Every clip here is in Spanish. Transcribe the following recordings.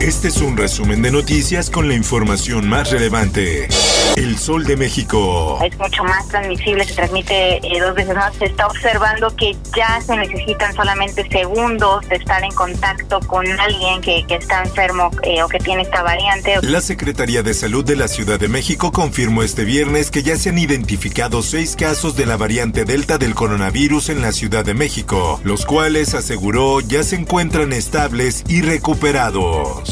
Este es un resumen de noticias con la información más relevante. El Sol de México. Es mucho más transmisible, se transmite eh, dos veces más. Se está observando que ya se necesitan solamente segundos de estar en contacto con alguien que, que está enfermo eh, o que tiene esta variante. La Secretaría de Salud de la Ciudad de México confirmó este viernes que ya se han identificado seis casos de la variante Delta del coronavirus en la Ciudad de México, los cuales aseguró ya se encuentran estables y recuperados.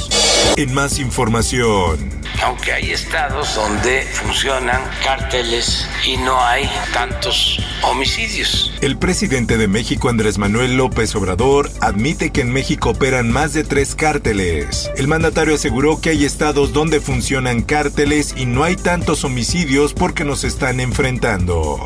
En más información. Aunque hay estados donde funcionan cárteles y no hay tantos homicidios. El presidente de México, Andrés Manuel López Obrador, admite que en México operan más de tres cárteles. El mandatario aseguró que hay estados donde funcionan cárteles y no hay tantos homicidios porque nos están enfrentando.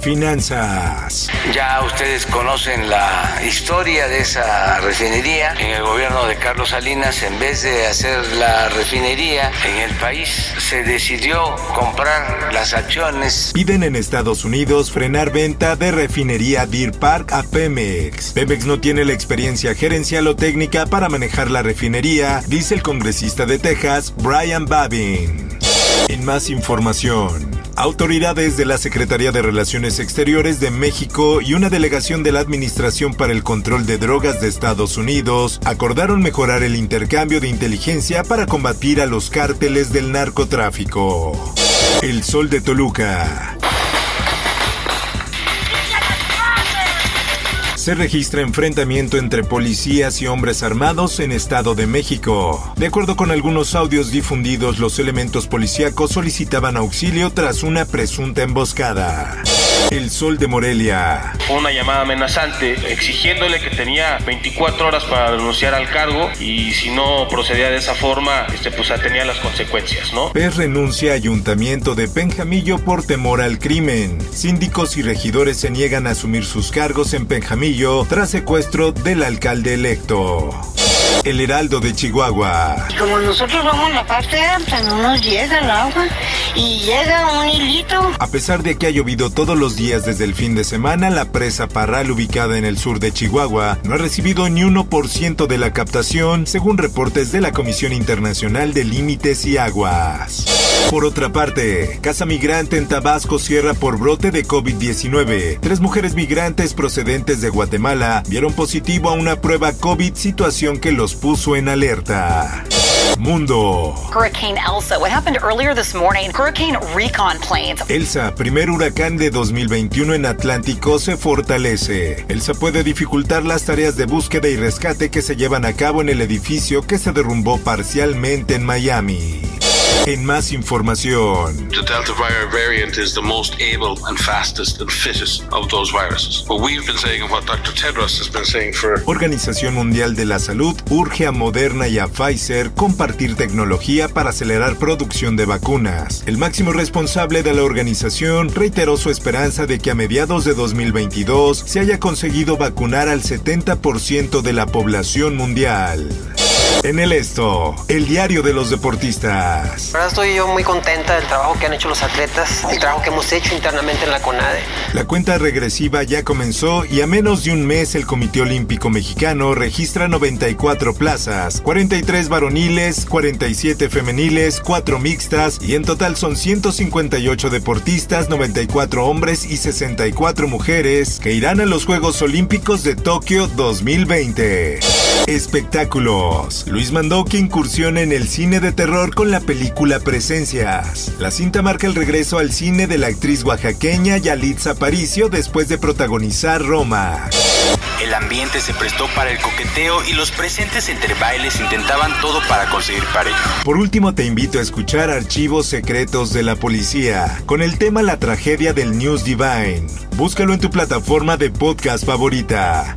Finanzas. Ya ustedes conocen la historia de esa refinería. En el gobierno de Carlos Salinas, en vez de hacer la refinería en el país, se decidió comprar las acciones. Piden en Estados Unidos frenar venta de refinería Deer Park a Pemex. Pemex no tiene la experiencia gerencial o técnica para manejar la refinería, dice el congresista de Texas, Brian Babin. En más información. Autoridades de la Secretaría de Relaciones Exteriores de México y una delegación de la Administración para el Control de Drogas de Estados Unidos acordaron mejorar el intercambio de inteligencia para combatir a los cárteles del narcotráfico. El Sol de Toluca. Se registra enfrentamiento entre policías y hombres armados en Estado de México. De acuerdo con algunos audios difundidos, los elementos policíacos solicitaban auxilio tras una presunta emboscada. El Sol de Morelia. Una llamada amenazante exigiéndole que tenía 24 horas para renunciar al cargo y si no procedía de esa forma, este, pues tenía las consecuencias, ¿no? PES renuncia a Ayuntamiento de Penjamillo por temor al crimen. Síndicos y regidores se niegan a asumir sus cargos en Penjamillo tras secuestro del alcalde electo. El Heraldo de Chihuahua. Como nosotros vamos la parte alta, no nos llega el agua y llega un hilito. A pesar de que ha llovido todos los días desde el fin de semana, la presa Parral ubicada en el sur de Chihuahua no ha recibido ni 1% de la captación, según reportes de la Comisión Internacional de Límites y Aguas. Por otra parte, Casa Migrante en Tabasco cierra por brote de COVID-19. Tres mujeres migrantes procedentes de Guatemala vieron positivo a una prueba COVID, situación que los puso en alerta. Mundo. Hurricane Elsa. What happened earlier this morning? Hurricane recon planes. Elsa, primer huracán de 2021 en Atlántico, se fortalece. Elsa puede dificultar las tareas de búsqueda y rescate que se llevan a cabo en el edificio que se derrumbó parcialmente en Miami. En más información. The Delta variant is the most able and fastest and fittest of those viruses. What we've been saying and what Dr. Tedros has been saying for Organización Mundial de la Salud urge a Moderna y a Pfizer compartir tecnología para acelerar producción de vacunas. El máximo responsable de la organización reiteró su esperanza de que a mediados de 2022 se haya conseguido vacunar al 70% de la población mundial. En el esto, el diario de los deportistas. Ahora estoy yo muy contenta del trabajo que han hecho los atletas, el trabajo que hemos hecho internamente en la CONADE. La cuenta regresiva ya comenzó y a menos de un mes el Comité Olímpico Mexicano registra 94 plazas, 43 varoniles, 47 femeniles, 4 mixtas y en total son 158 deportistas, 94 hombres y 64 mujeres que irán a los Juegos Olímpicos de Tokio 2020. Espectáculos. Luis Mandoki incursiona en el cine de terror con la película Presencias. La cinta marca el regreso al cine de la actriz oaxaqueña Yalitza Aparicio después de protagonizar Roma. El ambiente se prestó para el coqueteo y los presentes entre bailes intentaban todo para conseguir pareja. Por último te invito a escuchar Archivos Secretos de la Policía con el tema La tragedia del News Divine. Búscalo en tu plataforma de podcast favorita.